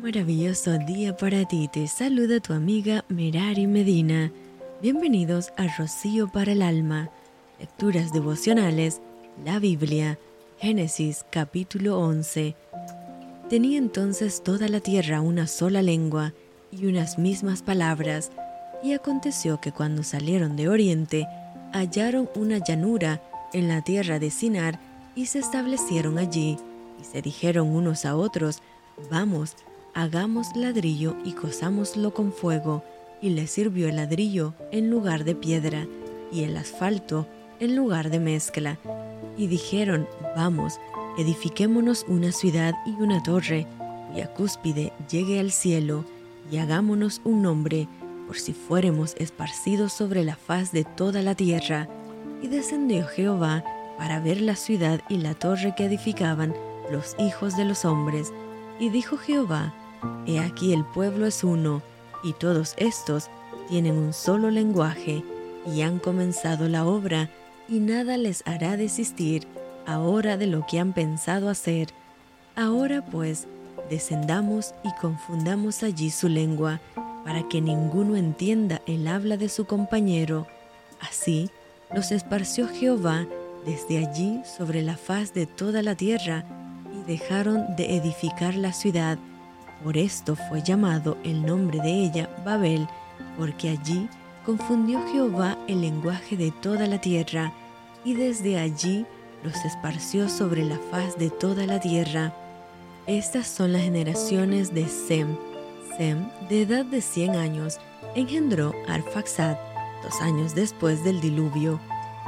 maravilloso día para ti. Te saluda tu amiga Merari Medina. Bienvenidos a Rocío para el Alma. Lecturas devocionales, la Biblia, Génesis capítulo 11. Tenía entonces toda la tierra una sola lengua y unas mismas palabras. Y aconteció que cuando salieron de Oriente, hallaron una llanura en la tierra de Sinar y se establecieron allí. Y se dijeron unos a otros, Vamos, hagamos ladrillo y cosámoslo con fuego, y le sirvió el ladrillo en lugar de piedra, y el asfalto en lugar de mezcla. Y dijeron, vamos, edifiquémonos una ciudad y una torre, cuya cúspide llegue al cielo, y hagámonos un nombre, por si fuéremos esparcidos sobre la faz de toda la tierra. Y descendió Jehová para ver la ciudad y la torre que edificaban los hijos de los hombres. Y dijo Jehová, He aquí el pueblo es uno, y todos estos tienen un solo lenguaje, y han comenzado la obra, y nada les hará desistir ahora de lo que han pensado hacer. Ahora pues, descendamos y confundamos allí su lengua, para que ninguno entienda el habla de su compañero. Así los esparció Jehová desde allí sobre la faz de toda la tierra, y dejaron de edificar la ciudad, por esto fue llamado el nombre de ella Babel, porque allí confundió Jehová el lenguaje de toda la tierra, y desde allí los esparció sobre la faz de toda la tierra. Estas son las generaciones de Sem. Sem, de edad de cien años, engendró a Arfaxad, dos años después del diluvio,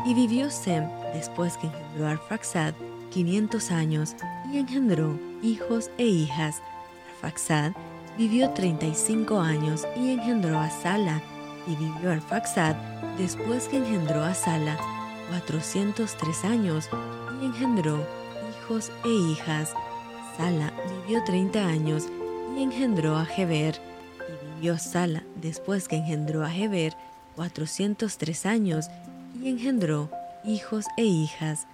y vivió Sem, después que engendró a Arfaxad, quinientos años, y engendró hijos e hijas. Arfaxad vivió 35 años y engendró a Sala, y vivió Arfaxad después que engendró a Sala 403 años y engendró hijos e hijas. Sala vivió 30 años y engendró a Heber, y vivió Sala después que engendró a Heber 403 años y engendró hijos e hijas.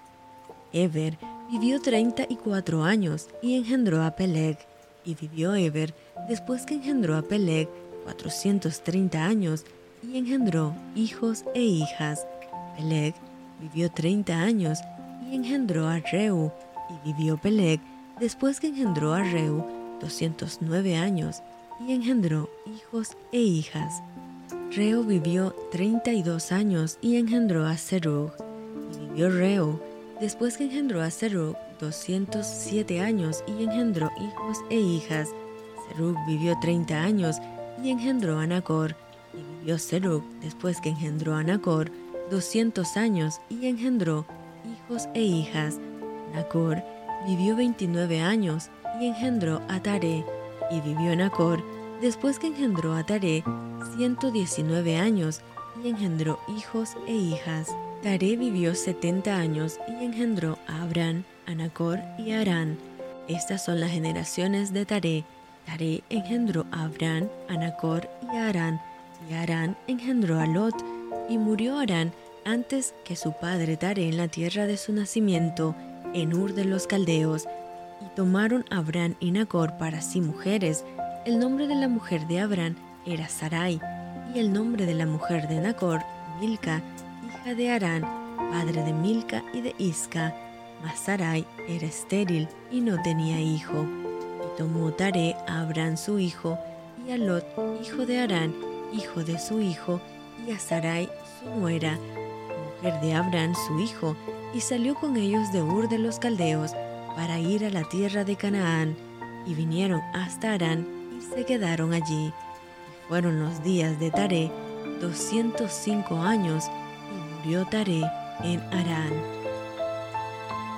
Heber vivió 34 años y engendró a Peleg y vivió Eber después que engendró a Peleg 430 años y engendró hijos e hijas. Peleg vivió 30 años y engendró a Reu, y vivió Peleg después que engendró a Reu 209 años y engendró hijos e hijas. Reu vivió 32 años y engendró a Serug, y vivió Reu después que engendró a Serug 207 años y engendró hijos e hijas. Serug vivió 30 años y engendró a Nacor. Y vivió Serug después que engendró a Nacor 200 años y engendró hijos e hijas. Nacor vivió 29 años y engendró a Tare. Y vivió Nacor después que engendró a Tare 119 años y engendró hijos e hijas. Tare vivió 70 años y engendró a Abraham, Anacor y Arán. Estas son las generaciones de Taré. Taré engendró a Abraham, Anacor y Arán, y Arán engendró a Lot, y murió Arán antes que su padre Taré en la tierra de su nacimiento, en Ur de los Caldeos, y tomaron a Abraham y Nacor para sí mujeres. El nombre de la mujer de Abraham era Sarai, y el nombre de la mujer de Nacor, Milca, hija de Arán, padre de Milca y de Isca mas Sarai era estéril y no tenía hijo. Y tomó Taré a Abraham su hijo, y a Lot, hijo de Arán, hijo de su hijo, y a Sarai su nuera, mujer de Abraham su hijo, y salió con ellos de Ur de los Caldeos para ir a la tierra de Canaán, y vinieron hasta Arán y se quedaron allí. Y fueron los días de Taré, doscientos cinco años, y murió Taré en Arán.